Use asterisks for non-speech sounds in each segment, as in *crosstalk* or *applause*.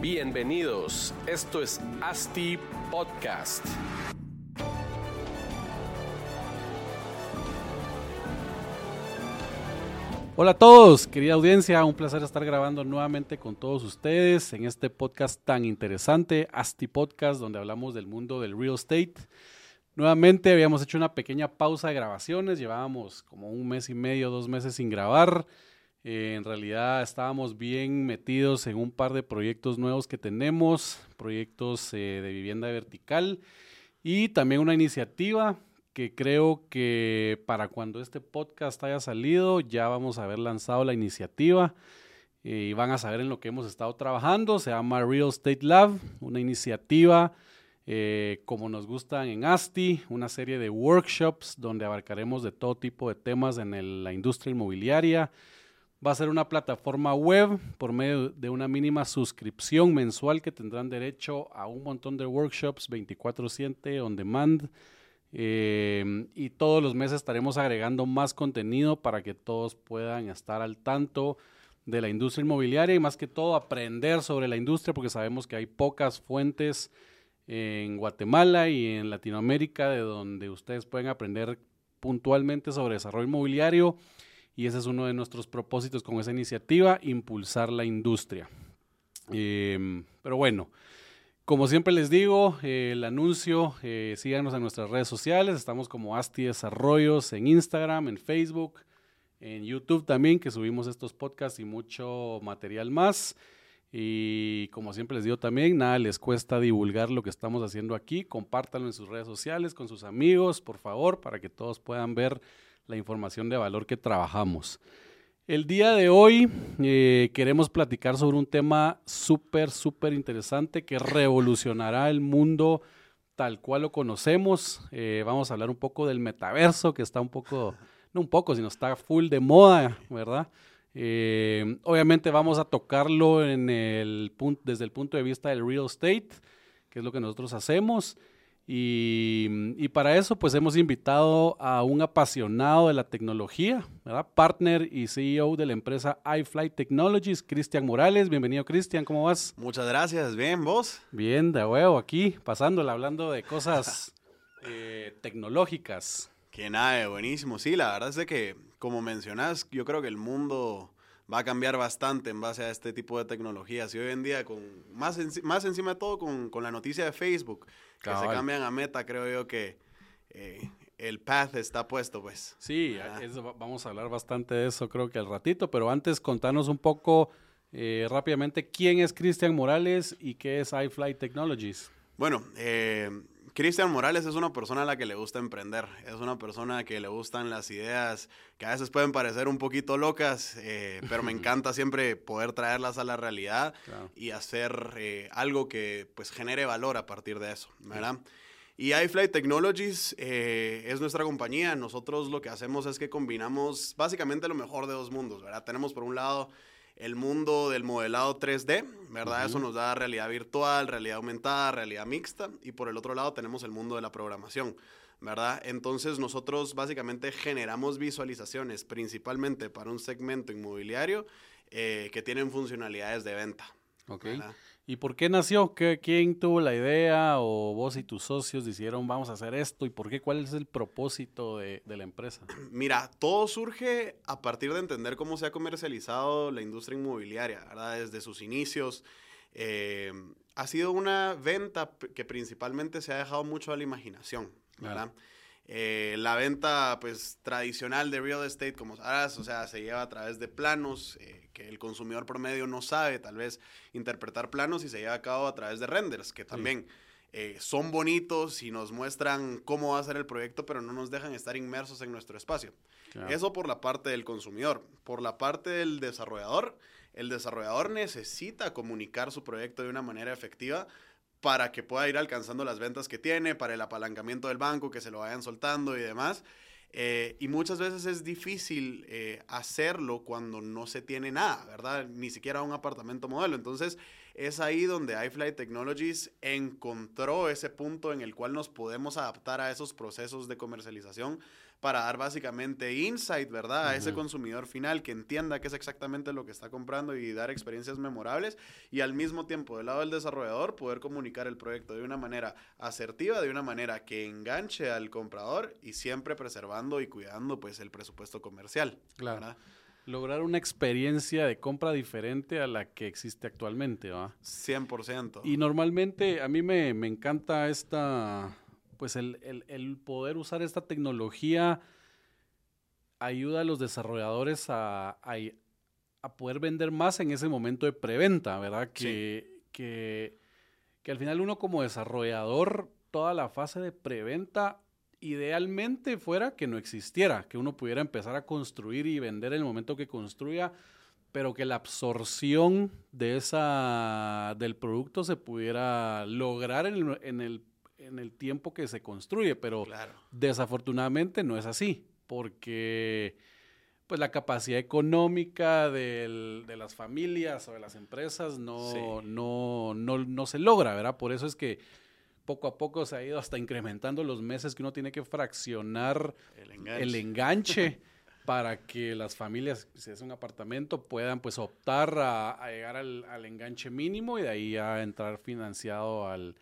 Bienvenidos, esto es ASTI Podcast. Hola a todos, querida audiencia, un placer estar grabando nuevamente con todos ustedes en este podcast tan interesante, ASTI Podcast, donde hablamos del mundo del real estate. Nuevamente habíamos hecho una pequeña pausa de grabaciones, llevábamos como un mes y medio, dos meses sin grabar. Eh, en realidad estábamos bien metidos en un par de proyectos nuevos que tenemos, proyectos eh, de vivienda vertical y también una iniciativa que creo que para cuando este podcast haya salido ya vamos a haber lanzado la iniciativa eh, y van a saber en lo que hemos estado trabajando. Se llama Real Estate Lab, una iniciativa eh, como nos gustan en ASTI, una serie de workshops donde abarcaremos de todo tipo de temas en la industria inmobiliaria. Va a ser una plataforma web por medio de una mínima suscripción mensual que tendrán derecho a un montón de workshops 24/7 on demand. Eh, y todos los meses estaremos agregando más contenido para que todos puedan estar al tanto de la industria inmobiliaria y más que todo aprender sobre la industria porque sabemos que hay pocas fuentes en Guatemala y en Latinoamérica de donde ustedes pueden aprender puntualmente sobre desarrollo inmobiliario y ese es uno de nuestros propósitos con esa iniciativa, impulsar la industria. Eh, pero bueno, como siempre les digo, eh, el anuncio, eh, síganos en nuestras redes sociales, estamos como Asti Desarrollos en Instagram, en Facebook, en YouTube también, que subimos estos podcasts y mucho material más. Y como siempre les digo también, nada les cuesta divulgar lo que estamos haciendo aquí, compártanlo en sus redes sociales, con sus amigos, por favor, para que todos puedan ver la información de valor que trabajamos. El día de hoy eh, queremos platicar sobre un tema súper, súper interesante que revolucionará el mundo tal cual lo conocemos. Eh, vamos a hablar un poco del metaverso, que está un poco, no un poco, sino está full de moda, ¿verdad? Eh, obviamente vamos a tocarlo desde el punto de vista del real estate, que es lo que nosotros hacemos. Y, y para eso, pues hemos invitado a un apasionado de la tecnología, ¿verdad? Partner y CEO de la empresa iFlight Technologies, Cristian Morales. Bienvenido, Cristian, ¿cómo vas? Muchas gracias, bien, vos. Bien, de huevo, aquí, pasándola, hablando de cosas *laughs* eh, tecnológicas. Que nada, buenísimo. Sí, la verdad es de que, como mencionas, yo creo que el mundo va a cambiar bastante en base a este tipo de tecnologías. Y hoy en día, con más, más encima de todo, con, con la noticia de Facebook, que se cambian a meta, creo yo que eh, el path está puesto, pues. Sí, eso vamos a hablar bastante de eso creo que al ratito, pero antes contanos un poco eh, rápidamente quién es Cristian Morales y qué es iFlight Technologies. Bueno, eh, Cristian Morales es una persona a la que le gusta emprender, es una persona que le gustan las ideas que a veces pueden parecer un poquito locas, eh, pero me *laughs* encanta siempre poder traerlas a la realidad Claro. y hacer eh, algo que pues genere valor a partir de eso, ¿verdad? Y iFlight Technologies eh, es nuestra compañía. Nosotros lo que hacemos es que combinamos básicamente lo mejor de dos mundos, ¿verdad? Tenemos por un lado el mundo del modelado 3D, ¿verdad? Eso nos da realidad virtual, realidad aumentada, realidad mixta. Y por el otro lado tenemos el mundo de la programación, ¿verdad? Entonces nosotros básicamente generamos visualizaciones principalmente para un segmento inmobiliario eh, que tienen funcionalidades de venta. Ok. ¿verdad? ¿Y por qué nació? ¿Qué- ¿Quién tuvo la idea o vos y tus socios dijeron vamos a hacer esto? ¿Y por qué? ¿Cuál es el propósito de, de la empresa? *clears throat* Mira, todo surge a partir de entender cómo se ha comercializado la industria inmobiliaria, ¿verdad? Desde sus inicios. eh, ha sido una venta que principalmente se ha dejado mucho a la imaginación, ¿verdad? Eh, la venta, pues, tradicional de real estate, como sabrás, o sea, se lleva a través de planos eh, que el consumidor promedio no sabe, tal vez, interpretar planos y se lleva a cabo a través de renders, que también eh, son bonitos y nos muestran cómo va a ser el proyecto, pero no nos dejan estar inmersos en nuestro espacio. Eso por la parte del consumidor. Por la parte del desarrollador, el desarrollador necesita comunicar su proyecto de una manera efectiva para que pueda ir alcanzando las ventas que tiene, para el apalancamiento del banco, que se lo vayan soltando y demás. Eh, y muchas veces es difícil eh, hacerlo cuando no se tiene nada, ¿verdad? Ni siquiera un apartamento modelo. Entonces, es ahí donde iFly Technologies encontró ese punto en el cual nos podemos adaptar a esos procesos de comercialización para dar básicamente insight, ¿verdad? A ese consumidor final que entienda qué es exactamente lo que está comprando y dar experiencias memorables y al mismo tiempo del lado del desarrollador poder comunicar el proyecto de una manera asertiva, de una manera que enganche al comprador y siempre preservando y cuidando pues el presupuesto comercial. Claro. Lograr una experiencia de compra diferente a la que existe actualmente, ¿va? 100%. Y normalmente a mí me, me encanta esta pues el, poder usar esta tecnología ayuda a los desarrolladores a, poder vender más en ese momento de preventa, ¿verdad? Que, que, al final uno como desarrollador, toda la fase de preventa, idealmente fuera que no existiera, que uno pudiera empezar a construir y vender en el momento que construya, pero que la absorción de esa, del producto se pudiera lograr en, en el en el tiempo que se construye, pero desafortunadamente no es así, porque pues la capacidad económica de las familias o de las empresas no, no, no, se logra, ¿verdad? Por eso es que poco a poco se ha ido hasta incrementando los meses que uno tiene que fraccionar el enganche, *laughs* para que las familias, si es un apartamento, puedan pues optar a, llegar al, al, enganche mínimo y de ahí a entrar financiado al,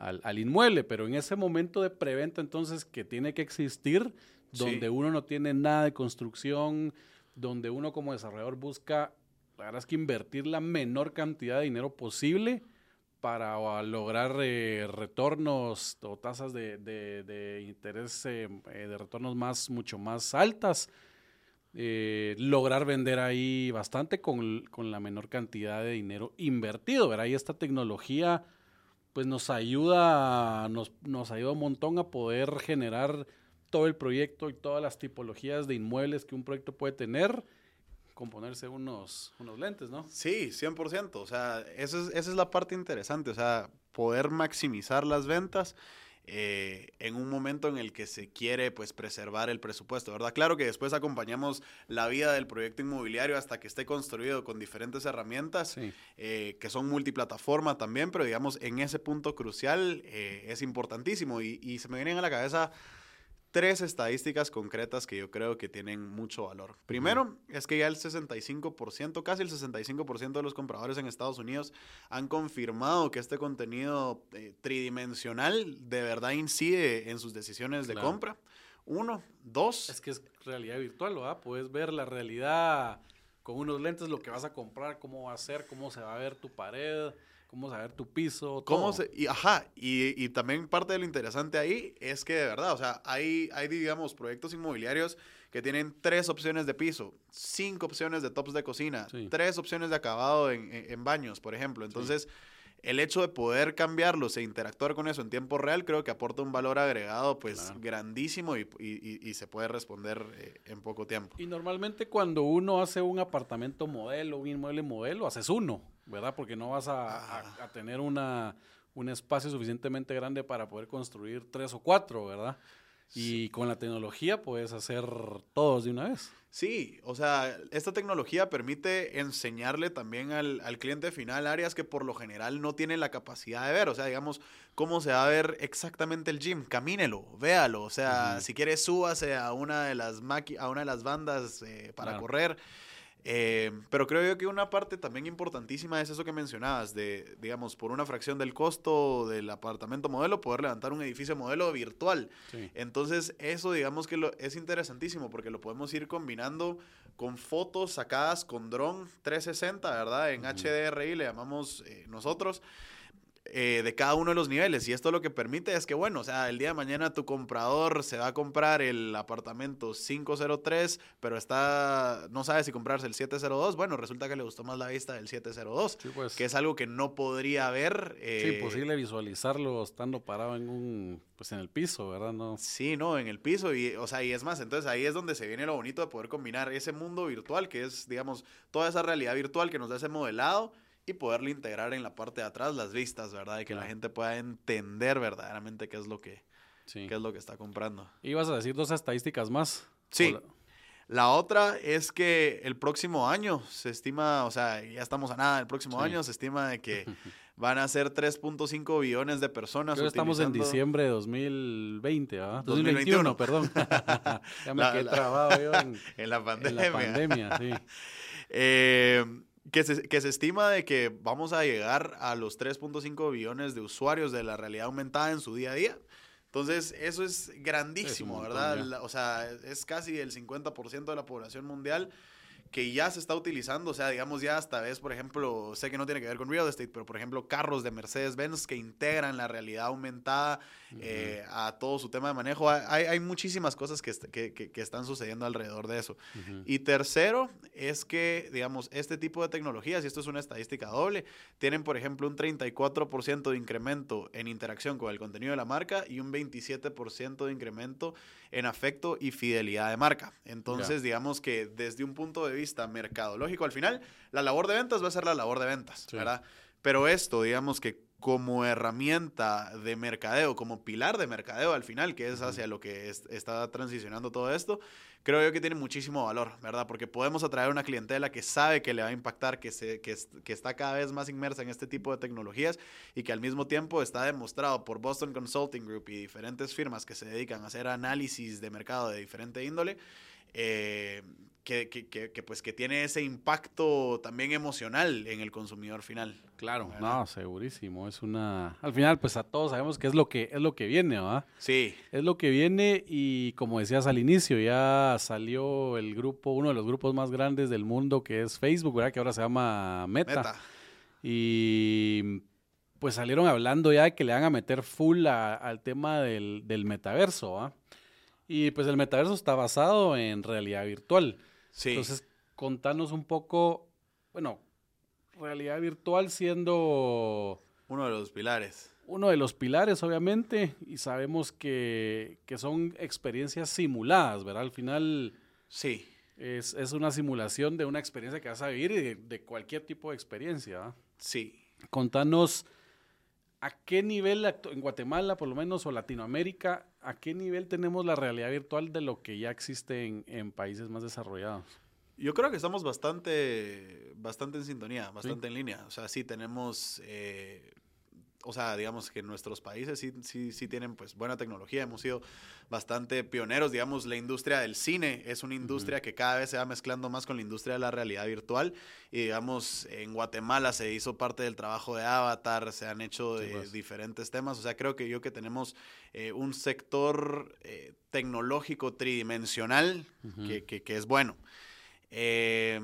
al, inmueble, pero en ese momento de preventa entonces que tiene que existir, donde uno no tiene nada de construcción, donde uno como desarrollador busca, la verdad es que invertir la menor cantidad de dinero posible para lograr eh, retornos o tasas de, interés eh, eh, de retornos más, mucho más altas. lograr vender ahí bastante con, con, la menor cantidad de dinero invertido. ¿verdad? Y esta tecnología pues nos ayuda, nos, nos ayuda un montón a poder generar todo el proyecto y todas las tipologías de inmuebles que un proyecto puede tener, componerse unos, unos lentes, ¿no? Sí, 100%. O sea, esa es, esa es la parte interesante, o sea, poder maximizar las ventas eh, en un momento en el que se quiere pues preservar el presupuesto, ¿verdad? Claro que después acompañamos la vida del proyecto inmobiliario hasta que esté construido con diferentes herramientas eh, que son multiplataforma también, pero digamos en ese punto crucial eh, es importantísimo y, y se me vienen a la cabeza tres estadísticas concretas que yo creo que tienen mucho valor. Primero, es que ya el 65%, casi el 65% de los compradores en Estados Unidos han confirmado que este contenido eh, tridimensional de verdad incide en sus decisiones de compra. Uno, dos. Es que es realidad virtual, ¿verdad? Puedes ver la realidad con unos lentes, lo que vas a comprar, cómo va a ser, cómo se va a ver tu pared cómo saber tu piso, ¿Cómo Se, y, ajá, y, y, también parte de lo interesante ahí es que de verdad, o sea, hay, hay, digamos, proyectos inmobiliarios que tienen tres opciones de piso, cinco opciones de tops de cocina, tres opciones de acabado en, en, baños, por ejemplo. Entonces, el hecho de poder cambiarlos e interactuar con eso en tiempo real creo que aporta un valor agregado pues grandísimo y, y, y, se puede responder eh, en poco tiempo. Y normalmente cuando uno hace un apartamento modelo, un inmueble modelo, haces uno. ¿Verdad? Porque no vas a, tener una, un espacio suficientemente grande para poder construir tres o cuatro, ¿verdad? Y con la tecnología puedes hacer todos de una vez. Sí, o sea, esta tecnología permite enseñarle también al, cliente final áreas que por lo general no tiene la capacidad de ver. O sea, digamos, cómo se va a ver exactamente el gym. Camínelo, véalo. O sea, si quiere, súbase a una de las, a una de las bandas eh, para correr. Eh, pero creo yo que una parte también importantísima es eso que mencionabas, de, digamos, por una fracción del costo del apartamento modelo, poder levantar un edificio modelo virtual. Entonces, eso digamos que lo, es interesantísimo porque lo podemos ir combinando con fotos sacadas con dron 360, ¿verdad? En HDRI le llamamos eh, nosotros. Eh, de cada uno de los niveles. Y esto lo que permite es que, bueno, o sea, el día de mañana tu comprador se va a comprar el apartamento 503, pero está, no sabe si comprarse el 702. Bueno, resulta que le gustó más la vista del 702, Sí, pues. que es algo que no podría ver. Sí, eh, imposible visualizarlo estando parado en un, pues en el piso, ¿verdad? No. Sí, no, en el piso y, o sea, y es más, entonces ahí es donde se viene lo bonito de poder combinar ese mundo virtual, que es, digamos, toda esa realidad virtual que nos da ese modelado y poderlo integrar en la parte de atrás, las vistas, ¿verdad? Y que la Claro. gente pueda entender verdaderamente qué es lo que, Sí. qué es lo que está comprando. Ibas a decir dos estadísticas más. Sí. La- La otra es que el próximo año se estima, o sea, ya estamos a nada, el próximo Sí. año se estima de que *laughs* van a ser 3.5 billones de personas. Que estamos en utilizando- diciembre de 2020, ¿verdad? 2021. 2021, perdón. *laughs* *laughs* ya me La- quedé la- trabado yo en, En la en pandemia. la pandemia, sí. Eh, que, se, que se estima de que vamos a llegar a los 3.5 billones de usuarios de la realidad aumentada en su día a día. Entonces, eso es grandísimo, montón, ¿verdad? La- o sea, es casi el 50% de la población mundial que ya se está utilizando, o sea, digamos ya hasta ves, por ejemplo, sé que no tiene que ver con real estate, pero por ejemplo, carros de Mercedes-Benz que integran la realidad aumentada eh, a todo su tema de manejo. Hay, hay muchísimas cosas que, que- que- están sucediendo alrededor de eso. Ujú. Y tercero, es que, digamos, este tipo de tecnologías, y esto es una estadística doble, tienen, por ejemplo, un 34% de incremento en interacción con el contenido de la marca y un 27% de incremento en afecto y fidelidad de marca. Entonces, digamos que desde un punto de vista mercadológico, al final, la labor de ventas va a ser la labor de ventas, Sí. ¿verdad? Pero esto, digamos que como herramienta de mercadeo, como pilar de mercadeo al final, que es hacia lo que es- está transicionando todo esto, creo yo que tiene muchísimo valor, ¿verdad? Porque podemos atraer una clientela que sabe que le va a impactar, que, se, que, que está cada vez más inmersa en este tipo de tecnologías y que al mismo tiempo está demostrado por Boston Consulting Group y diferentes firmas que se dedican a hacer análisis de mercado de diferente índole, eh, que, que- que- que, pues que tiene ese impacto también emocional en el consumidor final. Claro, ¿verdad? no, segurísimo. Es una. Al final, pues a todos sabemos que es lo que es lo que viene, ¿verdad? Sí, Es lo que viene y como decías al inicio, ya salió el grupo, uno de los grupos más grandes del mundo que es Facebook, ¿verdad? Que ahora se llama Meta. meta. Y pues salieron hablando ya de que le van a meter full a- al tema del, del metaverso, ¿ah? Y pues el metaverso está basado en realidad virtual. Sí. Entonces, contanos un poco, bueno, realidad virtual siendo uno de los pilares. uno de los pilares, obviamente, y sabemos que, que son experiencias simuladas, ¿verdad? Al final Sí. es, es una simulación de una experiencia que vas a vivir y de, de cualquier tipo de experiencia. ¿ah? Sí. Contanos a qué nivel, en Guatemala por lo menos, o Latinoamérica, a qué nivel tenemos la realidad virtual de lo que ya existe en, en países más desarrollados. Yo creo que estamos bastante, bastante en sintonía, bastante en línea. O sea, sí tenemos, eh, o sea, digamos que nuestros países sí, sí, sí tienen pues buena tecnología. Hemos sido bastante pioneros. Digamos, la industria del cine es una industria que cada vez se va mezclando más con la industria de la realidad virtual. Y digamos, en Guatemala se hizo parte del trabajo de Avatar, se han hecho Sí, pues. diferentes temas. O sea, creo que yo que tenemos eh, un sector eh, tecnológico tridimensional que, que- que es bueno. Eh,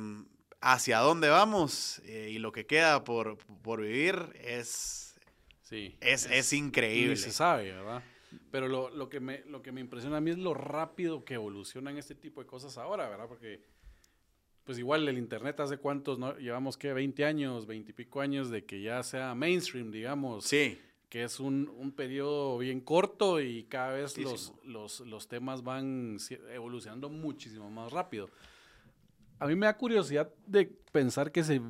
hacia dónde vamos eh, y lo que queda por, por vivir es, Sí. es, es increíble. se sabe, ¿verdad? Pero lo, lo que me, lo que me impresiona a mí es lo rápido que evolucionan este tipo de cosas ahora, ¿verdad? Porque, pues igual el Internet hace cuántos, ¿no? Llevamos, ¿qué? 20 años, 20 y pico años de que ya sea mainstream, digamos. Sí, Que es un, un periodo bien corto y cada vez los, los, los temas van evolucionando muchísimo más rápido. A mí me da curiosidad de pensar que se,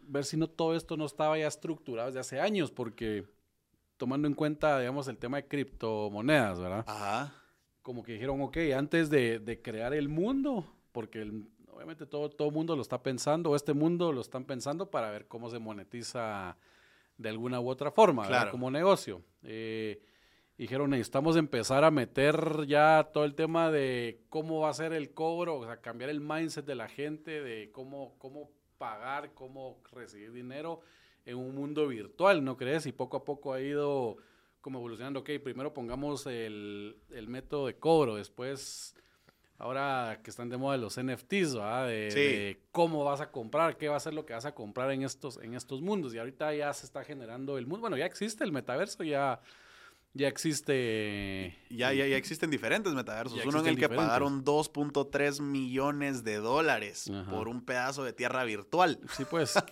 ver si no todo esto no estaba ya estructurado desde hace años, porque tomando en cuenta, digamos, el tema de criptomonedas, ¿verdad? ajá, Como que dijeron, ok, antes de, de crear el mundo, porque el- obviamente todo todo mundo lo está pensando, o este mundo lo están pensando para ver cómo se monetiza de alguna u otra forma, ¿verdad? Claro. como negocio. Eh, dijeron, necesitamos empezar a meter ya todo el tema de cómo va a ser el cobro, o sea, cambiar el mindset de la gente, de cómo, cómo pagar, cómo recibir dinero en un mundo virtual, ¿no crees? Y poco a poco ha ido como evolucionando, ok, primero pongamos el, el método de cobro, después ahora que están de moda los NFTs, ¿verdad? De, Sí. de cómo vas a comprar, qué va a ser lo que vas a comprar en estos, en estos mundos. Y ahorita ya se está generando el mundo. Bueno, ya existe el metaverso, ya, ya existe. Ya, ya, ya existen diferentes metaversos. Ya Uno en el que pagaron 2.3 millones de dólares Ajá. por un pedazo de tierra virtual. Sí, pues. *laughs*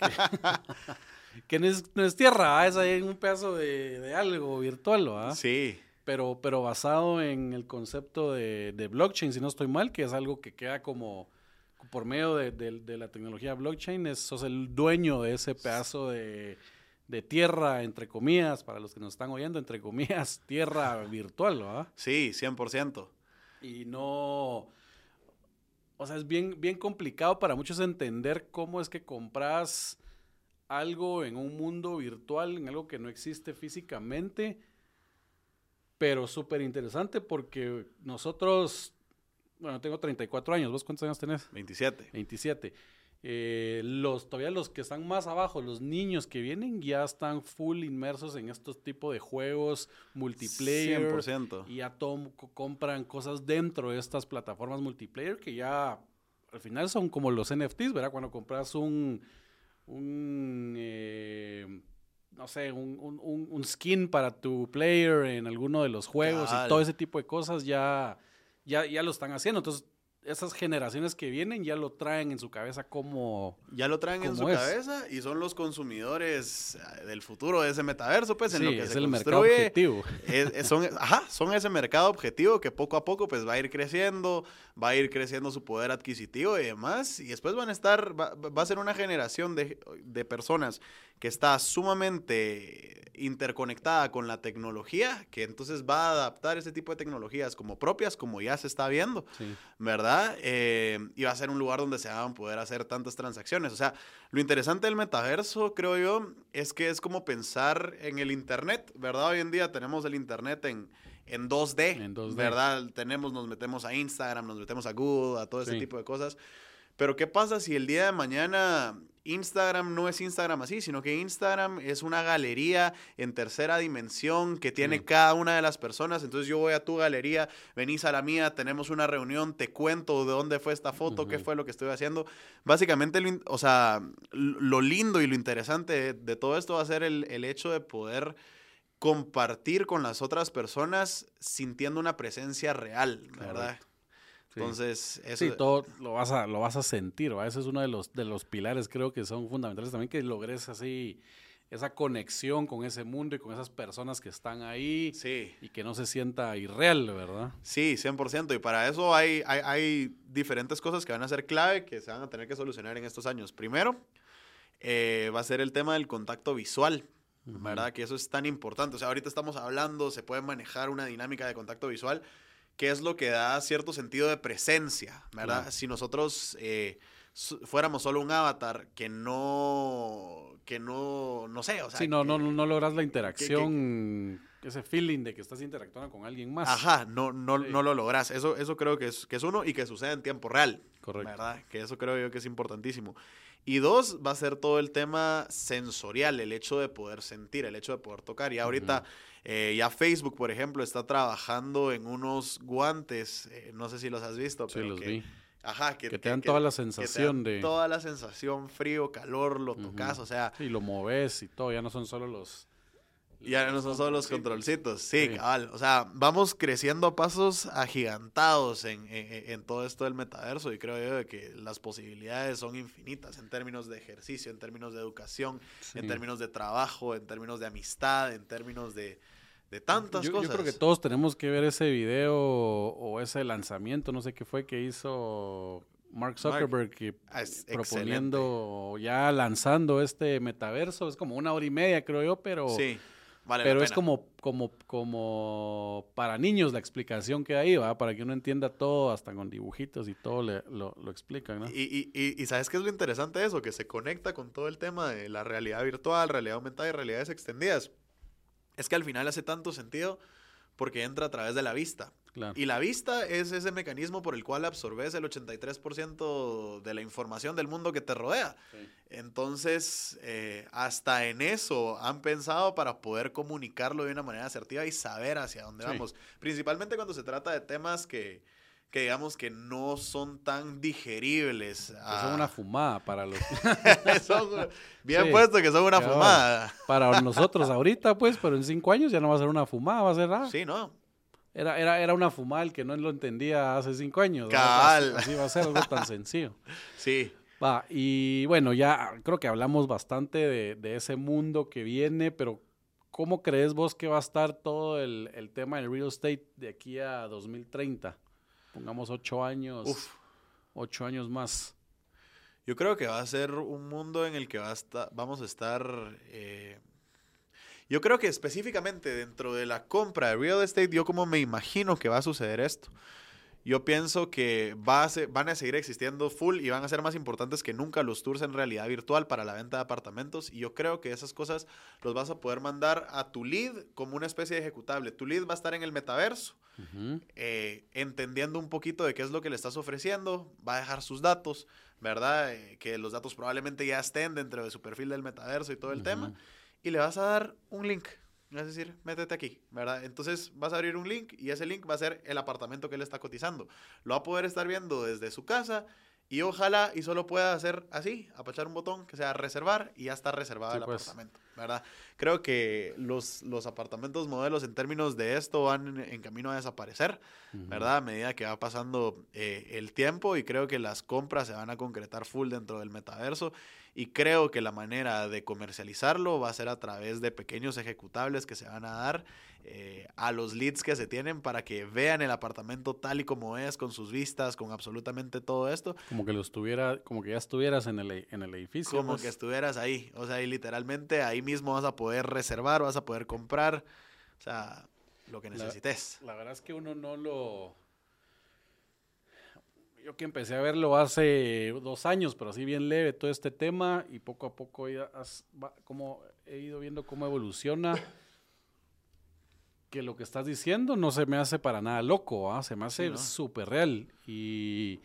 *laughs* Que, no, es, no es tierra, ¿verdad? es ahí un pedazo de, de algo virtual, ¿verdad? Sí, pero, pero basado en el concepto de, de blockchain, si no estoy mal, que es algo que queda como por medio de, de- la tecnología blockchain, es, sos el dueño de ese pedazo de, de tierra, entre comillas, para los que nos están oyendo, entre comillas, *laughs* tierra virtual, ¿verdad? sí, 100%. Y no... O sea, es bien, bien complicado para muchos entender cómo es que compras algo en un mundo virtual, en algo que no existe físicamente, pero súper interesante porque nosotros, bueno, tengo 34 años, ¿vos cuántos años tenés? 27. 27. Eh, los, todavía los que están más abajo, los niños que vienen, ya están full inmersos en estos tipos de juegos multiplayer. 100%. Y ya compran cosas dentro de estas plataformas multiplayer que ya al final son como los NFTs, ¿verdad? Cuando compras un, un eh, no sé, un, un- un- skin para tu player en alguno de los juegos y todo ese tipo de cosas ya, ya, ya lo están haciendo. Entonces, esas generaciones que vienen ya lo traen en su cabeza como... Ya lo traen en ¿Cómo su es? cabeza y son los consumidores eh, del futuro de ese metaverso, pues, en Sí, lo que es se el mercado construye. objetivo. Es- es- son, ajá, son ese mercado objetivo que poco a poco pues va a ir creciendo, va a ir creciendo su poder adquisitivo y demás, y después van a estar, va, va a ser una generación de, de personas que está sumamente interconectada con la tecnología, que entonces va a adaptar ese tipo de tecnologías como propias, como ya se está viendo, Sí. ¿verdad? Eh, y va a ser un lugar donde se van a poder hacer tantas transacciones. O sea, lo interesante del metaverso, creo yo, es que es como pensar en el Internet, ¿verdad? Hoy en día tenemos el Internet en, en 2D, En 2D. ¿verdad? Tenemos, nos metemos a Instagram, nos metemos a Google, a todo ese Sí. tipo de cosas. Pero ¿qué pasa si el día de mañana Instagram no es Instagram así, sino que Instagram es una galería en tercera dimensión que tiene Sí. cada una de las personas? Entonces yo voy a tu galería, venís a la mía, tenemos una reunión, te cuento de dónde fue esta foto, qué fue lo que estoy haciendo. Básicamente, lo o sea, lo lindo y lo interesante de, de todo esto va a ser el, el hecho de poder compartir con las otras personas sintiendo una presencia real, ¿verdad? Correcto. Entonces, eso Sí, todo lo vas a, lo vas a sentir, ¿va? Ese es uno de los, de los pilares, creo que son fundamentales también, que logres así esa conexión con ese mundo y con esas personas que están ahí Sí, y que no se sienta irreal, ¿verdad? sí, 100%. Y para eso hay, hay, hay diferentes cosas que van a ser clave que se van a tener que solucionar en estos años. Primero, eh, va a ser el tema del contacto visual, ¿verdad? Que eso es tan importante. O sea, ahorita estamos hablando, se puede manejar una dinámica de contacto visual, que es lo que da cierto sentido de presencia, ¿verdad? Claro. Si nosotros eh, fuéramos solo un avatar que no, que no, no sé, o sea, sí, no, que- no, no logras la interacción, ese feeling de que estás interactuando con alguien más. Ajá, no, no, Sí. no lo logras. Eso, eso creo que es, que es uno y que sucede en tiempo real. Correcto. ¿Verdad? Que eso creo yo que es importantísimo. Y dos, va a ser todo el tema sensorial, el hecho de poder sentir, el hecho de poder tocar. Y ahorita eh, ya Facebook, por ejemplo, está trabajando en unos guantes, eh, no sé si los has visto, Sí, pero los que, vi. Ajá, que, Que te dan toda la que te dan sensación de- Toda la sensación, frío, calor, lo tocas, o sea, Y lo moves y todo, ya no son solo los... ya no son solo los controlcitos, sí, Sí. cabal. O sea, vamos creciendo a pasos agigantados en, en- en todo esto del metaverso y creo yo de que las posibilidades son infinitas en términos de ejercicio, en términos de educación, en términos de trabajo, en términos de amistad, en términos de, de tantas Yo, yo cosas. creo que todos tenemos que ver ese video o ese lanzamiento, no sé qué fue que hizo Mark Zuckerberg, que Ah, proponiendo, ya lanzando este metaverso, es como una hora y media creo yo, pero, Sí, vale la pero es pena. como, como, como para niños la explicación que hay, ¿va? para que uno entienda todo, hasta con dibujitos y todo le- lo, lo explican, ¿no? Y, y, y, y ¿sabes qué es lo interesante de eso? Que se conecta con todo el tema de la realidad virtual, realidad aumentada y realidades extendidas. Es que al final hace tanto sentido porque entra a través de la vista. Claro. Y la vista es ese mecanismo por el cual absorbes el 83% de la información del mundo que te rodea. Entonces, eh, hasta en eso han pensado para poder comunicarlo de una manera asertiva y saber hacia dónde Sí. vamos. Principalmente cuando se trata de temas que, que digamos que no son tan digeribles. A- son una fumada para los... *laughs* Son- bien Sí, puesto que son una fumada. para nosotros ahorita, pues, pero en cinco años ya no va a ser una fumada, va a ser... ah, Sí, ¿no? Era, era, era una fumada el que no lo entendía hace cinco años. Cabal. Así, va a ser algo tan sencillo. *laughs* Sí. Va, y bueno, ya creo que hablamos bastante de, de ese mundo que viene, pero ¿cómo crees vos que va a estar todo el, el tema del real estate de aquí a 2030? Pongamos ocho años, Uf. ocho años más. Yo creo que va a ser un mundo en el que va a esta- vamos a estar... eh, yo creo que específicamente dentro de la compra de real estate, yo como me imagino que va a suceder esto. Yo pienso que va a se- van a seguir existiendo full y van a ser más importantes que nunca los tours en realidad virtual para la venta de apartamentos. Y yo creo que esas cosas los vas a poder mandar a tu lead como una especie de ejecutable. Tu lead va a estar en el metaverso Ujú. eh, entendiendo un poquito de qué es lo que le estás ofreciendo, va a dejar sus datos, ¿verdad? Eh, que los datos probablemente ya estén dentro de su perfil del metaverso y todo el tema, y le vas a dar un link. Es decir, métete aquí, ¿verdad? Entonces vas a abrir un link y ese link va a ser el apartamento que él está cotizando. Lo va a poder estar viendo desde su casa y ojalá y solo pueda hacer así, apachar un botón que sea reservar y ya está reservado Sí, el pues. apartamento, ¿verdad? Creo que los, los apartamentos modelos en términos de esto van en, en camino a desaparecer, ¿verdad? A medida que va pasando eh, el tiempo y creo que las compras se van a concretar full dentro del metaverso y creo que la manera de comercializarlo va a ser a través de pequeños ejecutables que se van a dar eh, a los leads que se tienen para que vean el apartamento tal y como es, con sus vistas, con absolutamente todo esto, Como que lo estuviera, como que ya estuvieras en el, e- en el edificio. como pues. que estuvieras ahí. O sea, y literalmente ahí mismo vas a poder reservar, vas a poder comprar, o sea, lo que La- necesites. La verdad es que uno no lo... Yo que empecé a verlo hace dos años, pero así bien leve todo este tema y poco a poco ya has- va- como he ido viendo cómo evoluciona. Que lo que estás diciendo no se me hace para nada loco, ¿ah? se me hace ¿no? súper real. Y,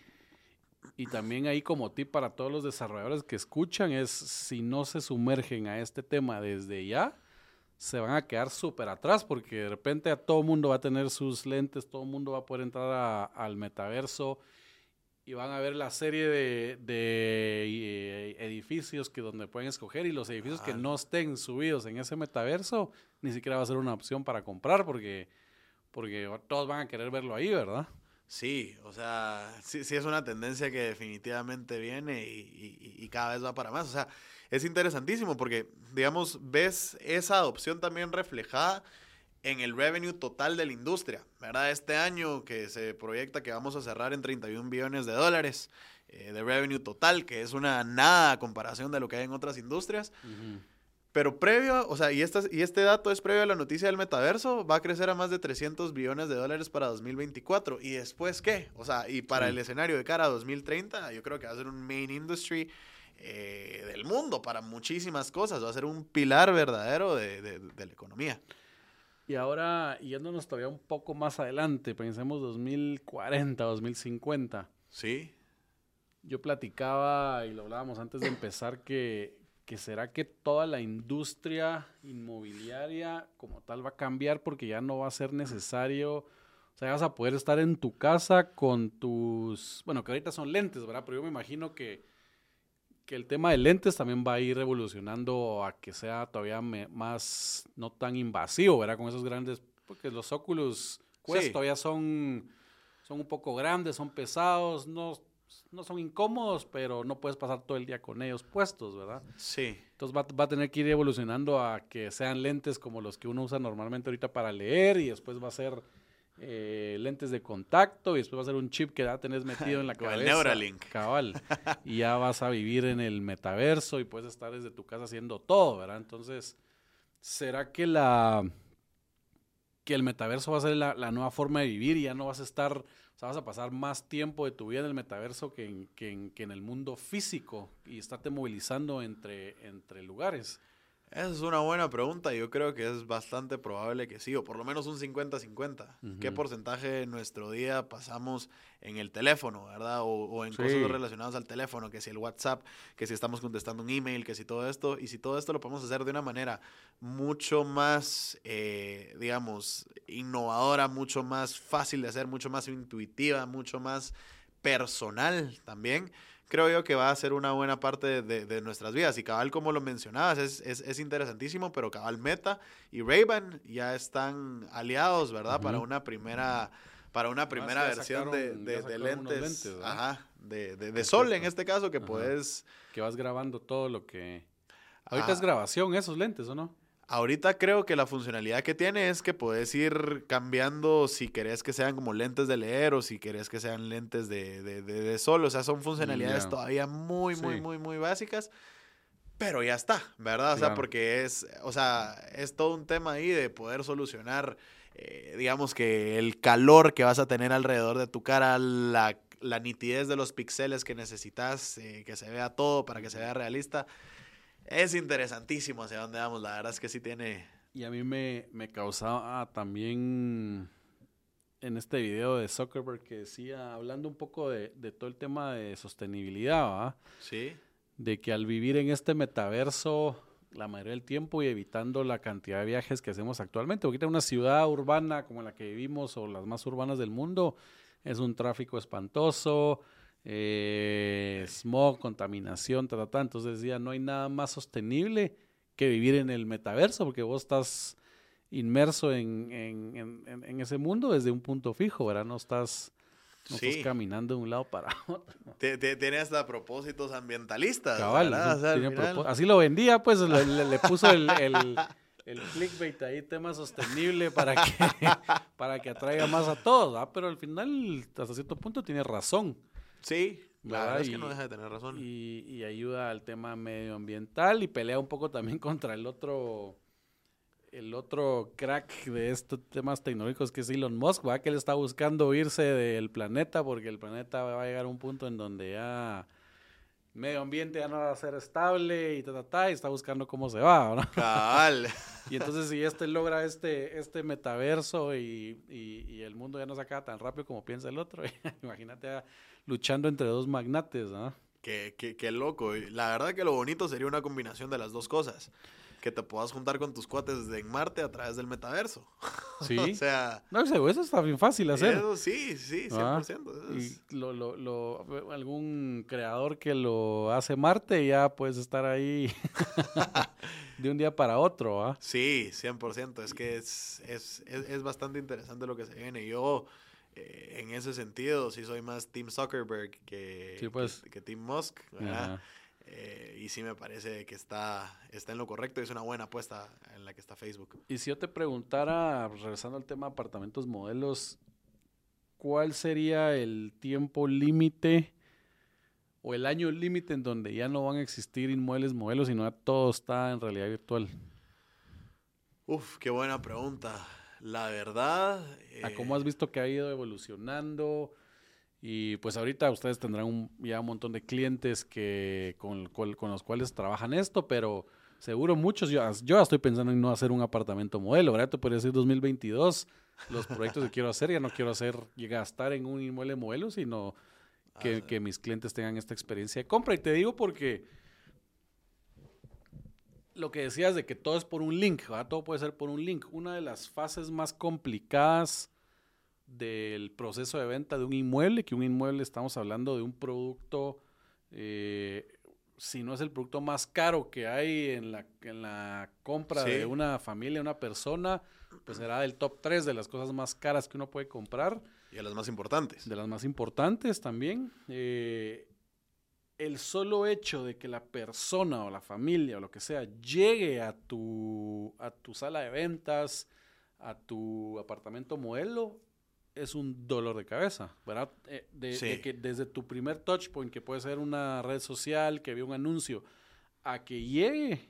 y también ahí como tip para todos los desarrolladores que escuchan es si no se sumergen a este tema desde ya, se van a quedar súper atrás porque de repente a todo mundo va a tener sus lentes, todo mundo va a poder entrar a- al metaverso y van a ver la serie de, de, eh, edificios que donde pueden escoger y los edificios que Ajá. no estén subidos en ese metaverso ni siquiera va a ser una opción para comprar porque, porque todos van a querer verlo ahí, ¿verdad? Sí, o sea, sí, sí es una tendencia que definitivamente viene y, y- y cada vez va para más. O sea, es interesantísimo porque, digamos, ves esa adopción también reflejada en el revenue total de la industria, ¿verdad? Este año que se proyecta que vamos a cerrar en 31 billones de dólares eh, de revenue total, que es una nada a comparación de lo que hay en otras industrias. Pero previo, o sea, y, estas, y este dato es previo a la noticia del metaverso, va a crecer a más de 300 billones de dólares para 2024. ¿Y después qué? O sea, y para Sí. el escenario de cara a 2030, yo creo que va a ser un main industry eh, del mundo para muchísimas cosas. Va a ser un pilar verdadero de, de- de la economía. Y ahora, yéndonos todavía un poco más adelante, pensemos 2040, 2050. Sí, Yo platicaba y lo hablábamos antes de empezar que, que será que toda la industria inmobiliaria como tal va a cambiar porque ya no va a ser necesario, o sea, vas a poder estar en tu casa con tus, bueno, que ahorita son lentes, ¿verdad? Pero yo me imagino que, que el tema de lentes también va a ir evolucionando a que sea todavía me- más, no tan invasivo, ¿verdad? Con esos grandes, porque los Oculus Quest Sí. todavía son, son un poco grandes, son pesados, no, no son incómodos, pero no puedes pasar todo el día con ellos puestos, ¿verdad? sí. Entonces va, va a tener que ir evolucionando a que sean lentes como los que uno usa normalmente ahorita para leer y después va a ser eh, lentes de contacto y después va a ser un chip que ya tenés metido en la *laughs* Como el cabeza. Neuralink. Cabal. y ya vas a vivir en el metaverso y puedes estar desde tu casa haciendo todo, ¿verdad? Entonces, ¿será que la que el metaverso va a ser la, la nueva forma de vivir y ya no vas a estar, o sea, vas a pasar más tiempo de tu vida en el metaverso que en, que en, que en el mundo físico y estarte movilizando entre, entre lugares? Esa es una buena pregunta. Yo creo que es bastante probable que sí, o por lo menos un 50-50. ¿Qué porcentaje de nuestro día pasamos en el teléfono, verdad? O, o en Sí. cosas relacionadas al teléfono, que si el WhatsApp, que si estamos contestando un email, que si todo esto. Y si todo esto lo podemos hacer de una manera mucho más, eh, digamos, innovadora, mucho más fácil de hacer, mucho más intuitiva, mucho más personal también creo yo que va a ser una buena parte de, de nuestras vidas. Y cabal, como lo mencionabas, es, es, es interesantísimo, pero cabal Meta y Ray-Ban ya están aliados, ¿verdad? Para una primera para una primera ya versión de, lentes, ajá, de, de, de sol en este caso, que Ajá. puedes... Que vas grabando todo lo que... Ahorita Ah. es grabación esos lentes, ¿o no? Ahorita creo que la funcionalidad que tiene es que puedes ir cambiando si querés que sean como lentes de leer o si querés que sean lentes de, de, de- de sol. O sea, son funcionalidades Ya. todavía muy, muy, Sí. muy, muy básicas. Pero ya está, ¿verdad? O sea, porque es, o sea, es todo un tema ahí de poder solucionar, eh, digamos que el calor que vas a tener alrededor de tu cara, la, la nitidez de los píxeles que necesitas, eh, que se vea todo para que se vea realista. Es interesantísimo hacia dónde vamos. La verdad es que sí tiene. Y a mí me, me causaba también en este video de Zuckerberg que decía, hablando un poco de, de todo el tema de sostenibilidad, ¿va? Sí. de que al vivir en este metaverso la mayoría del tiempo y evitando la cantidad de viajes que hacemos actualmente, porque ahorita una ciudad urbana como la que vivimos o las más urbanas del mundo es un tráfico espantoso, eh, smog, contaminación, ta, ta, ta. entonces decía, no hay nada más sostenible que vivir en el metaverso, porque vos estás inmerso en, en- en- ese mundo desde un punto fijo, ¿verdad? No estás, no Sí. estás caminando de un lado para *laughs* otro. Tiene hasta propósitos ambientalistas. Cabal, así lo vendía, pues le, le- le puso el, el, el clickbait ahí, tema sostenible para que, *laughs* para que atraiga más a todos, pero al final, hasta cierto punto, tiene razón Sí, la ¿verdad? es que Y- no deja de tener razón. y, y ayuda al tema medioambiental y pelea un poco también *laughs* contra el otro el otro crack de estos temas tecnológicos que es Elon Musk, ¿va? que él está buscando irse del planeta porque el planeta va a llegar a un punto en donde ya medio ambiente ya no va a ser estable y ta, ta, ta, y está buscando cómo se va, ¿no? Cabal. *laughs* Y entonces si este logra este, este metaverso y, y- y el mundo ya no se acaba tan rápido como piensa el otro, *laughs* imagínate luchando entre dos magnates, ¿no? Qué, qué- qué loco. La verdad que lo bonito sería una combinación de las dos cosas. Que te puedas juntar con tus cuates de en Marte a través del metaverso. *laughs* Sí. o sea, No, eso eso está bien fácil hacer. eso sí, sí, 100%. Ah, es- Y lo, lo, lo- algún creador que lo hace Marte ya puedes estar ahí *laughs* de un día para otro, ¿ah? Sí, 100%. Es que es, es, es, es bastante interesante lo que se viene. Yo, eh, en ese sentido, sí soy más Team Zuckerberg que, Sí, pues. que, que Team Musk. ¿verdad? Ajá. Eh, y sí me parece que está, está en lo correcto y es una buena apuesta en la que está Facebook. Y si yo te preguntara, regresando al tema de apartamentos modelos, ¿cuál sería el tiempo límite o el año límite en donde ya no van a existir inmuebles modelos, sino ya todo está en realidad virtual? Uf, qué buena pregunta. La verdad... ¿A eh, cómo has visto que ha ido evolucionando? Y pues ahorita ustedes tendrán un- ya un montón de clientes que con, los cuales trabajan esto, pero seguro muchos, yo, yo estoy pensando en no hacer un apartamento modelo, ¿verdad? Te podría decir 2022, los proyectos que quiero hacer, ya no quiero hacer gastar en un inmueble modelo, sino que, Ah, que mis clientes tengan esta experiencia de compra. Y te digo porque lo que decías de que todo es por un link, ¿verdad? Todo puede ser por un link. Una de las fases más complicadas del proceso de venta de un inmueble, que un inmueble estamos hablando de un producto, eh, si no es el producto más caro que hay en la, en la compra Sí. de una familia, una persona, pues será del top 3 de las cosas más caras que uno puede comprar Y a las más importantes. de las más importantes también. eh, el solo hecho de que la persona o la familia o lo que sea llegue a tu, a tu sala de ventas, a tu apartamento modelo, es un dolor de cabeza, ¿verdad? Eh, de, de que desde tu primer touch point, que puede ser una red social, que vio un anuncio, a que llegue,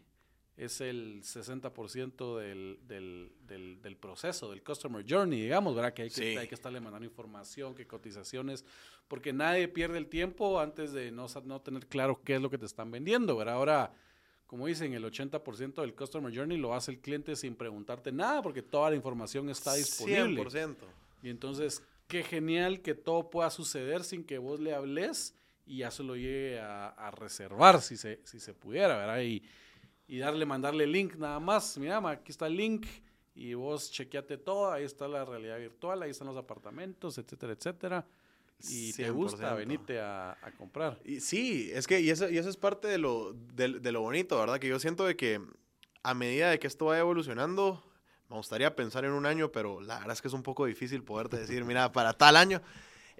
es el 60% del, del, del, del proceso, del customer journey, digamos, ¿verdad? Que hay que, Sí. hay que estarle mandando información, que cotizaciones, porque nadie pierde el tiempo antes de no, no tener claro qué es lo que te están vendiendo, ¿verdad? Ahora, como dicen, el 80% del Customer Journey lo hace el cliente sin preguntarte nada porque toda la información está disponible. 100%. Y entonces, qué genial que todo pueda suceder sin que vos le hables y ya se lo llegue a, a reservar si se, si se pudiera, ¿verdad? Y, y darle, mandarle link nada más. Mira, aquí está el link y vos chequeate todo, ahí está la realidad virtual, ahí están los apartamentos, etcétera, etcétera. Y te gusta, 100%. venite a, a comprar. Y sí, es que, y eso, y eso es parte de lo, de, de lo bonito, ¿verdad? Que yo siento de que a medida de que esto vaya evolucionando, me gustaría pensar en un año, pero la verdad es que es un poco difícil poderte decir, mira, para tal año.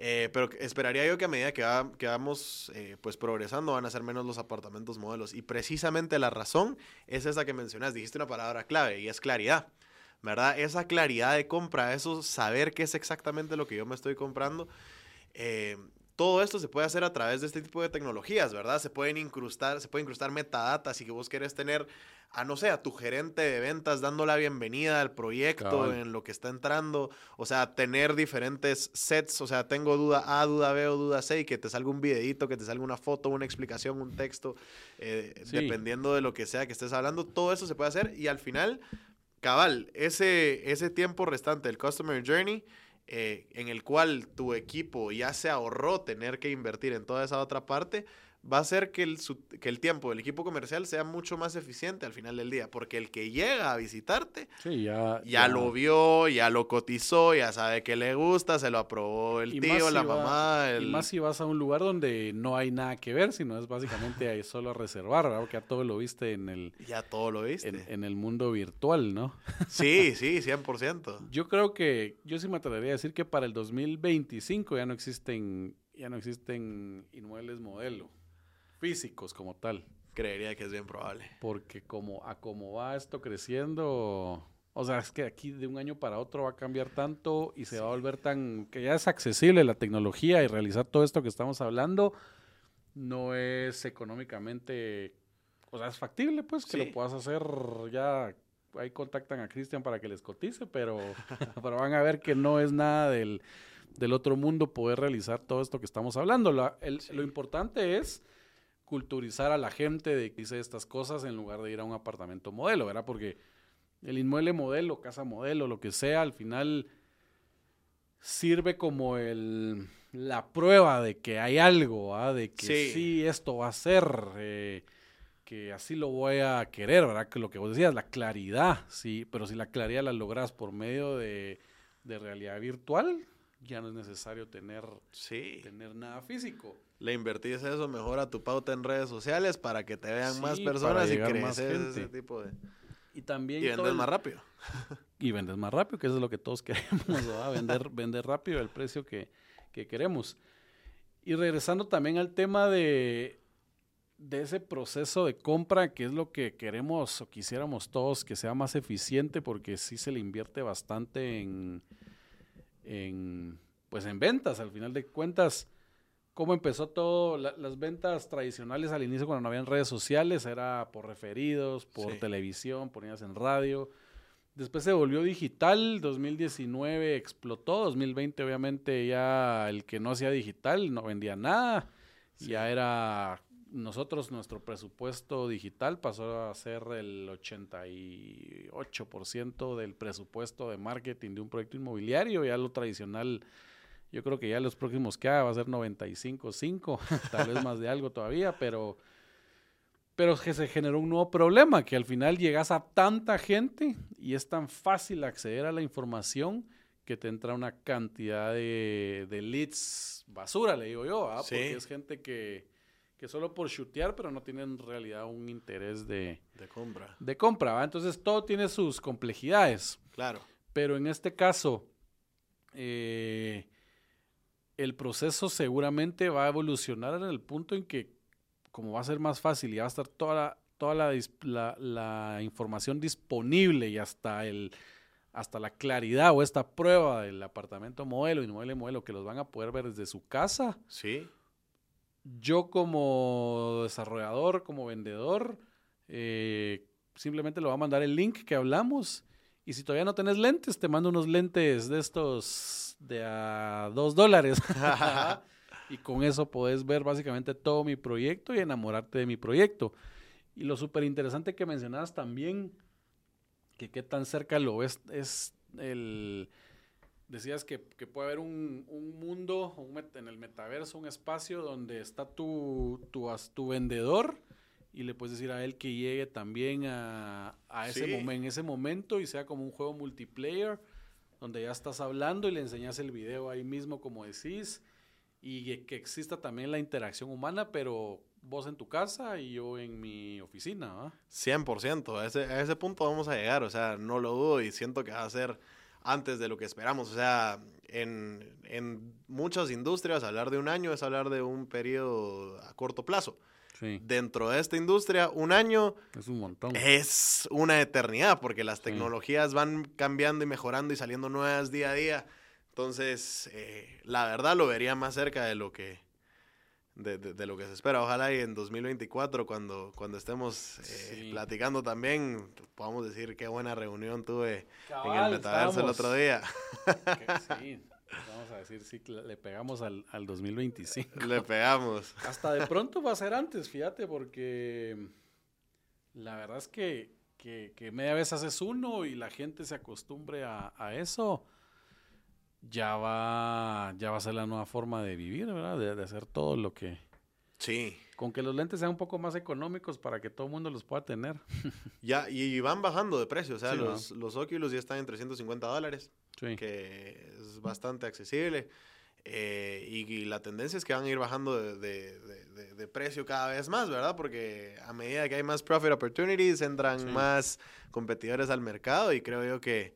Eh, pero esperaría yo que a medida que, va- vamos eh, pues progresando van a ser menos los apartamentos modelos. Y precisamente la razón es esa que mencionas. Dijiste una palabra clave y es claridad. ¿Verdad? Esa claridad de compra, eso saber qué es exactamente lo que yo me estoy comprando. Eh, todo esto se puede hacer a través de este tipo de tecnologías, ¿verdad? Se pueden incrustar, se puede incrustar metadata si que vos querés tener a no sé, a tu gerente de ventas dando la bienvenida al proyecto Cabal. en lo que está entrando, o sea, tener diferentes sets, o sea, tengo duda A, duda B o duda C y que te salga un videito, que te salga una foto, una explicación, un texto, eh, Sí. dependiendo de lo que sea que estés hablando, todo eso se puede hacer y al final, cabal, ese, ese tiempo restante del Customer Journey, eh, en el cual tu equipo ya se ahorró tener que invertir en toda esa otra parte, va a hacer que el, su- que el tiempo del equipo comercial sea mucho más eficiente al final del día, porque el que llega a visitarte Sí, ya. ya lo vio, ya lo cotizó, ya sabe que le gusta, se lo aprobó el Y tío, si la va- mamá, el... Y más si vas a un lugar donde no hay nada que ver, sino es básicamente ahí *laughs* solo a reservar, ¿verdad? Porque ya todo lo viste en el, Ya todo lo viste. en, en el mundo virtual, ¿no? *laughs* Sí, sí, 100%. Yo creo que, yo sí me atrevería a decir que para el 2025 ya no existen, ya no existen inmuebles modelo físicos como tal. Creería que es bien probable. Porque como a como va esto creciendo, o sea, es que aquí de un año para otro va a cambiar tanto y se va a volver tan, que ya es accesible la tecnología y realizar todo esto que estamos hablando, no es económicamente, o sea, es factible pues que Sí. lo puedas hacer ya, ahí contactan a Cristian para que les cotice, pero, *laughs* pero van a ver que no es nada del, del otro mundo poder realizar todo esto que estamos hablando. La- el- Lo importante es culturizar a la gente de que dice estas cosas en lugar de ir a un apartamento modelo, ¿verdad? Porque el inmueble modelo, casa modelo, lo que sea, al final sirve como el, la prueba de que hay algo, ¿ah? de que sí. Sí. esto va a ser, eh, que así lo voy a querer, ¿verdad? Que lo que vos decías, la claridad, sí, pero si la claridad la logras por medio de, de realidad virtual, ya no es necesario tener, Sí. tener nada físico. Le invertís eso mejor a tu pauta en redes sociales para que te vean más Sí, personas y creces gente. ese tipo de... Y también Y todo vendes el- más rápido. *laughs* y vendes más rápido, que eso es lo que todos *laughs* queremos, ¿verdad? vender, vender rápido el precio que, que queremos. Y regresando también al tema de, de ese proceso de compra, que es lo que queremos o quisiéramos todos que sea más eficiente, porque sí se le invierte bastante en, en, pues en ventas, al final de cuentas. ¿Cómo empezó todo? La- las ventas tradicionales al inicio cuando no habían redes sociales era por referidos, por Sí. televisión, ponías en radio. Después se volvió digital, 2019 explotó, 2020 obviamente ya el que no hacía digital no vendía nada. Ya era nosotros, nuestro presupuesto digital pasó a ser el 88% del presupuesto de marketing de un proyecto inmobiliario. Ya lo tradicional, yo creo que ya los próximos que haga va a ser 95.5, *laughs* tal vez más de algo todavía, pero pero que se generó un nuevo problema, que al final llegas a tanta gente y es tan fácil acceder a la información que te entra una cantidad de, de leads basura, le digo yo, ¿ah? Sí. porque es gente que, que solo por chutear, pero no tienen en realidad un interés de, De compra. de compra. ¿va? Entonces todo tiene sus complejidades. Claro. Pero en este caso, eh, el proceso seguramente va a evolucionar en el punto en que, como va a ser más fácil y va a estar toda la, toda la, la información disponible y hasta el hasta la claridad o esta prueba del apartamento modelo, inmueble modelo, que los van a poder ver desde su casa, Sí. Yo como desarrollador, como vendedor, eh, simplemente le voy a mandar el link que hablamos. Y si todavía no tenés lentes, te mando unos lentes de estos de a dos dólares. *laughs* *laughs* y con eso podés ver básicamente todo mi proyecto y enamorarte de mi proyecto. Y lo súper interesante que mencionabas también, que qué tan cerca lo ves, es el... Decías que, que puede haber un, un mundo un met- en el metaverso, un espacio donde está tu, tu, tu vendedor y le puedes decir a él que llegue también a, a ese Sí. momen- en ese momento y sea como un juego multiplayer donde ya estás hablando y le enseñas el video ahí mismo como decís y que- que exista también la interacción humana, pero vos en tu casa y yo en mi oficina, ¿va? 100%, a ese, a ese punto vamos a llegar, o sea, no lo dudo y siento que va a ser antes de lo que esperamos, o sea, en, en muchas industrias hablar de un año es hablar de un periodo a corto plazo. Sí, Dentro de esta industria, un año es un montón. es una eternidad porque las Sí. tecnologías van cambiando y mejorando y saliendo nuevas día a día. Entonces, eh, la verdad lo vería más cerca de lo que de, de- de lo que se espera. Ojalá y en 2024, cuando, cuando estemos eh, Sí. platicando también, podamos decir qué buena reunión tuve en el metaverso el otro día. que sí, vamos a decir, sí, le pegamos al, al 2025. Le pegamos. Hasta de pronto va a ser antes, fíjate, porque la verdad es que, que, que media vez haces uno y la gente se acostumbre a, a eso, ya va, ya va a ser la nueva forma de vivir, ¿verdad? De, de hacer todo lo que... Sí. Con que los lentes sean un poco más económicos para que todo el mundo los pueda tener. *laughs* Ya, y van bajando de precio. O sea, Sí, los, los Oculus ya están en 350 dólares. Sí. que es bastante accesible. eh, y, y la tendencia es que van a ir bajando de, de- de- de- de precio cada vez más, ¿verdad? Porque a medida que hay más profit opportunities, entran Sí. más competidores al mercado y creo yo que,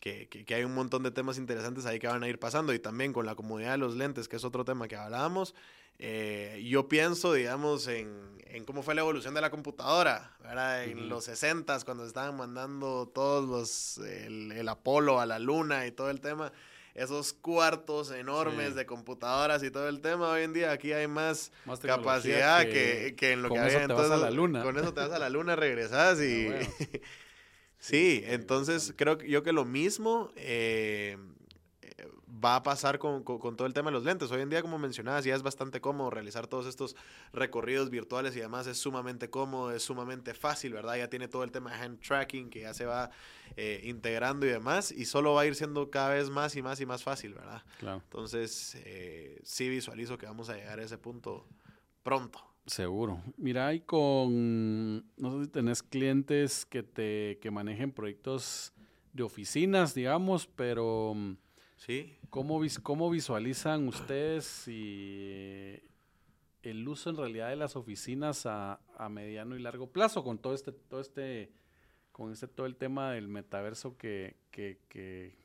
que, que- que hay un montón de temas interesantes ahí que van a ir pasando. Y también con la comodidad de los lentes, que es otro tema que hablábamos. eh, yo pienso, digamos, en, en cómo fue la evolución de la computadora, ¿verdad? En los 60s, cuando estaban mandando todos los, el, el Apolo a la luna y todo el tema, esos cuartos enormes Sí. de computadoras y todo el tema, hoy en día aquí hay más, capacidad que, que en lo con que eso había te vas a entonces. la luna. Con eso te vas a la *laughs* luna, regresas y... Ah, bueno. *laughs* *laughs* Sí, sí, entonces creo yo que lo mismo eh, eh, va a pasar con, con- con todo el tema de los lentes. Hoy en día, como mencionabas, ya es bastante cómodo realizar todos estos recorridos virtuales y además es sumamente cómodo, es sumamente fácil, ¿verdad? Ya tiene todo el tema de hand tracking que ya se va eh, integrando y demás y solo va a ir siendo cada vez más y más y más fácil, ¿verdad? Claro. Entonces, eh, sí visualizo que vamos a llegar a ese punto pronto. Seguro. Mira, y con, no sé si tenés clientes que te que manejen proyectos de oficinas, digamos, pero mm, Sí, ¿cómo, cómo visualizan ustedes si el uso en realidad de las oficinas a, a mediano y largo plazo con todo este, todo este, con este todo el tema del metaverso que, que, que,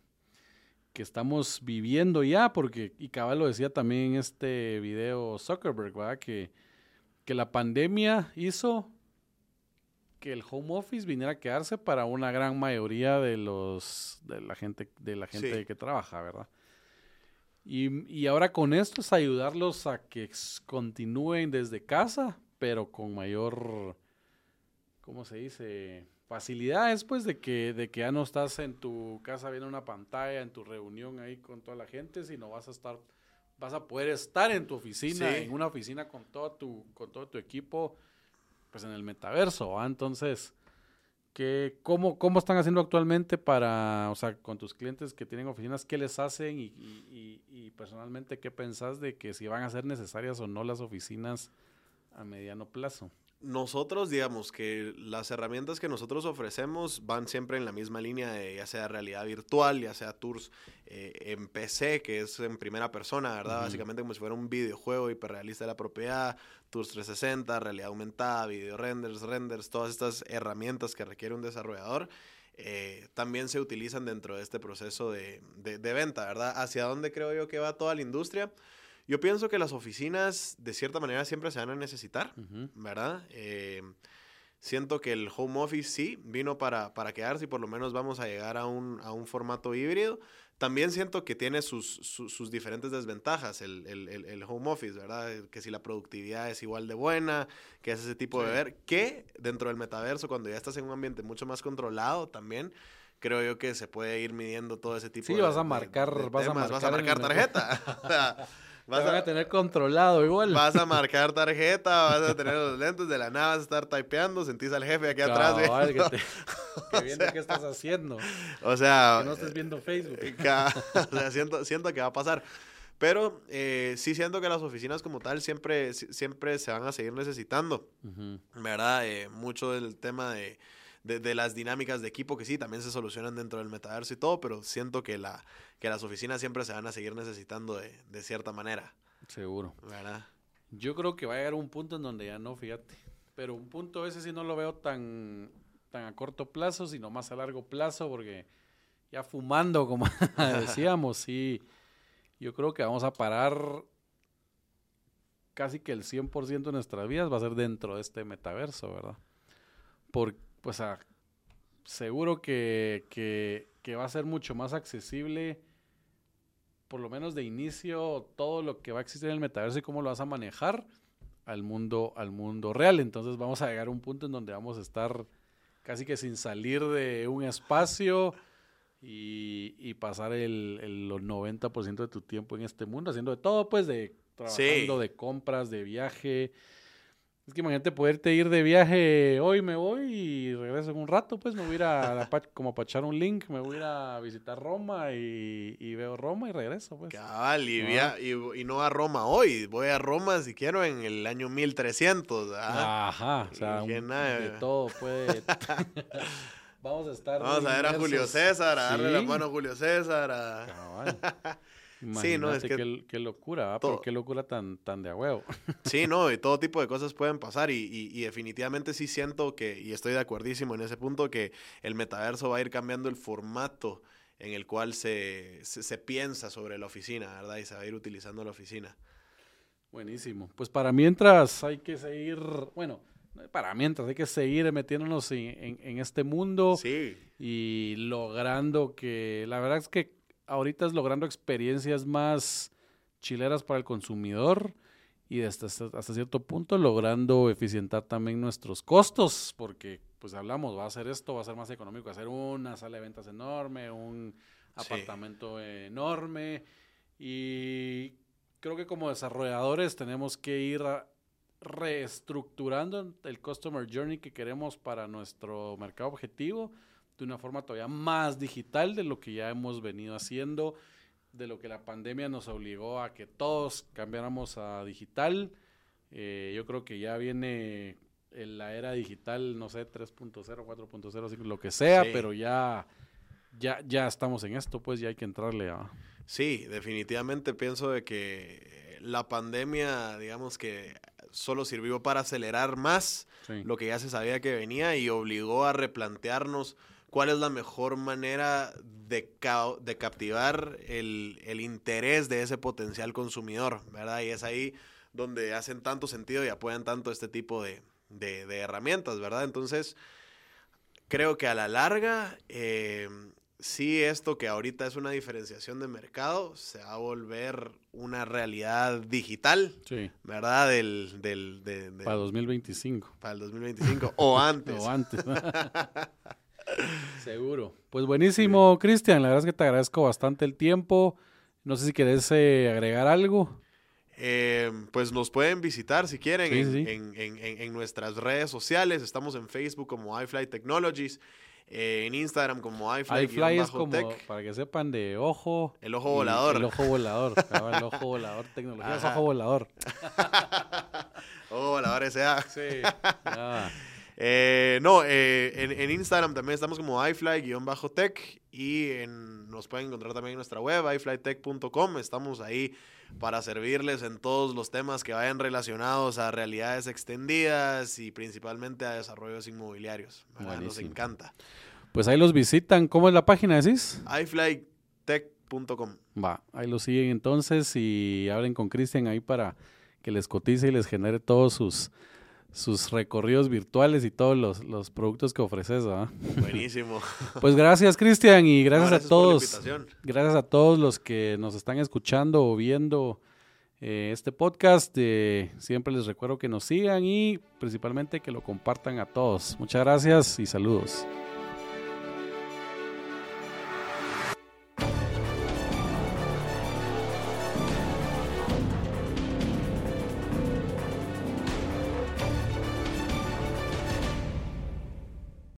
que estamos viviendo ya, porque, y cabal lo decía también en este video Zuckerberg, ¿verdad? Que, que la pandemia hizo que el home office viniera a quedarse para una gran mayoría de los de la gente de la gente Sí. que trabaja, ¿verdad? Y, y ahora con esto es ayudarlos a que continúen desde casa, pero con mayor, ¿cómo se dice? Facilidades, pues, de que, de que ya no estás en tu casa viendo una pantalla, en tu reunión ahí con toda la gente, sino vas a estar, vas a poder estar en tu oficina, Sí. en una oficina con todo tu, con todo tu equipo, pues en el metaverso. Entonces, ¿qué, cómo, ¿cómo están haciendo actualmente para, o sea, con tus clientes que tienen oficinas, qué les hacen y, y- y- y personalmente qué pensás de que si van a ser necesarias o no las oficinas a mediano plazo? Nosotros, digamos que las herramientas que nosotros ofrecemos van siempre en la misma línea de ya sea realidad virtual, ya sea tours eh, en PC, que es en primera persona, ¿verdad? Básicamente como si fuera un videojuego hiperrealista de la propiedad, tours 360, realidad aumentada, video renders, renders, todas estas herramientas que requiere un desarrollador. eh, también se utilizan dentro de este proceso de, de- de venta, ¿verdad? ¿Hacia dónde creo yo que va toda la industria? Yo pienso que las oficinas, de cierta manera, siempre se van a necesitar. Ujú. ¿verdad? Eh, siento que el home office sí vino para, para quedarse y por lo menos vamos a llegar a un, a un formato híbrido. También siento que tiene sus, sus, sus diferentes desventajas el, el, el- el home office, ¿verdad? Que si la productividad es igual de buena, que es ese tipo de Sí. ver, que dentro del metaverso, cuando ya estás en un ambiente mucho más controlado también, creo yo que se puede ir midiendo todo ese tipo Sí, de vas a de- marcar- de vas a temas. marcar en el tarjeta. *laughs* *laughs* O sea, Vas a, tener controlado igual. Vas a *laughs* marcar tarjeta, vas a tener los lentes de la nada, vas a estar typeando, sentís al jefe aquí atrás. Cabal, que, te, *laughs* que viendo qué estás haciendo. O sea, Que no estés viendo Facebook. ca- *laughs* o sea, siento, siento que va a pasar. Pero eh, sí siento que las oficinas como tal siempre, si- siempre se van a seguir necesitando. ¿verdad? Eh, mucho del tema de, de, de las dinámicas de equipo que sí, también se solucionan dentro del metaverso y todo, pero siento que, la, que las oficinas siempre se van a seguir necesitando de, de cierta manera, Seguro. ¿verdad? Yo creo que va a llegar un punto en donde ya no, fíjate. Pero un punto ese sí no lo veo tan, tan a corto plazo, sino más a largo plazo, porque ya fumando, como *laughs* decíamos, sí, yo creo que vamos a parar casi que el 100% de nuestras vidas va a ser dentro de este metaverso, ¿verdad? Por, pues a- seguro que, que, que va a ser mucho más accesible por lo menos de inicio, todo lo que va a existir en el metaverso y cómo lo vas a manejar al mundo, al mundo real. Entonces vamos a llegar a un punto en donde vamos a estar casi que sin salir de un espacio y, y pasar el, el 90% de tu tiempo en este mundo, haciendo de todo, pues de trabajando, de compras, de viaje. Es que imagínate poderte ir de viaje, hoy me voy y regreso en un rato, pues me voy a ir a, la como para echar un link, me voy a ir a visitar Roma y, y veo Roma y regreso, pues. Cabal, y, Ah. via- y, y no a Roma hoy, voy a Roma si quiero en el año 1300, ¿verdad? Ajá, o sea, un- de eh. todo puede. *laughs* *laughs* Vamos a estar. Vamos a ver a Julio. César, a darle la mano a Julio César, a... Cabal. *laughs* Sí, no, es Imagínate que qué, qué locura, pero qué locura tan, tan de a huevo. *laughs* Sí, no, y todo tipo de cosas pueden pasar y, y- y definitivamente sí siento que, y estoy de acuerdísimo en ese punto, que el metaverso va a ir cambiando el formato en el cual se, se, se piensa sobre la oficina, ¿verdad? Y se va a ir utilizando la oficina. Buenísimo. Pues para mientras hay que seguir, bueno, para mientras hay que seguir metiéndonos en, en- en este mundo Sí, y logrando que, la verdad es que ahorita es logrando experiencias más chileras para el consumidor y hasta, hasta cierto punto logrando eficientar también nuestros costos, porque pues hablamos, va a hacer esto, va a ser más económico hacer una sala de ventas enorme, un Sí. apartamento enorme y creo que como desarrolladores tenemos que ir a- reestructurando el customer journey que queremos para nuestro mercado objetivo de una forma todavía más digital de lo que ya hemos venido haciendo, de lo que la pandemia nos obligó a que todos cambiáramos a digital. Eh, yo creo que ya viene en la era digital, no sé, 3.0, 4.0, así, lo que sea, Sí. pero ya, ya, ya estamos en esto, pues ya hay que entrarle a... sí, definitivamente pienso de que la pandemia, digamos que solo sirvió para acelerar más Sí. lo que ya se sabía que venía y obligó a replantearnos cuál es la mejor manera de, ca- de captivar el, el interés de ese potencial consumidor, ¿verdad? Y es ahí donde hacen tanto sentido y apoyan tanto este tipo de, de- de herramientas, ¿verdad? Entonces, creo que a la larga, eh, sí esto que ahorita es una diferenciación de mercado, se va a volver una realidad digital, Sí, ¿verdad? Del, del, de- de- para 2025. para el 2025 *laughs* o antes. O antes. *laughs* Seguro. Pues buenísimo, Cristian. La verdad es que te agradezco bastante el tiempo. No sé si querés eh, agregar algo. Eh, pues nos pueden visitar si quieren Sí, en, sí. en- en- en- en nuestras redes sociales. Estamos en Facebook como iFly Technologies, eh, en Instagram como iFly, iFly es como, tech. para que sepan, de ojo. El ojo volador. El ojo volador. El ojo volador. Tecnología es Ajá. ojo volador. *laughs* Ojo volador S.A. Sí. Ya. *laughs* Eh, no, eh, en, en Instagram también estamos como iFly-tech y en- nos pueden encontrar también en nuestra web, iflytech.com. Estamos ahí para servirles en todos los temas que vayan relacionados a realidades extendidas y principalmente a desarrollos inmobiliarios. Nos encanta. Pues ahí los visitan. ¿Cómo es la página, decís? iflytech.com. Va, ahí lo siguen entonces y hablen con Cristian ahí para que les cotice y les genere todos sus, sus recorridos virtuales y todos los, los productos que ofreces. *laughs* Buenísimo. Pues gracias, Cristian, y gracias, No, a por la todos. invitación. Gracias a todos los que nos están escuchando o viendo eh, este podcast. Eh, siempre les recuerdo que nos sigan y principalmente que lo compartan a todos. Muchas gracias y saludos.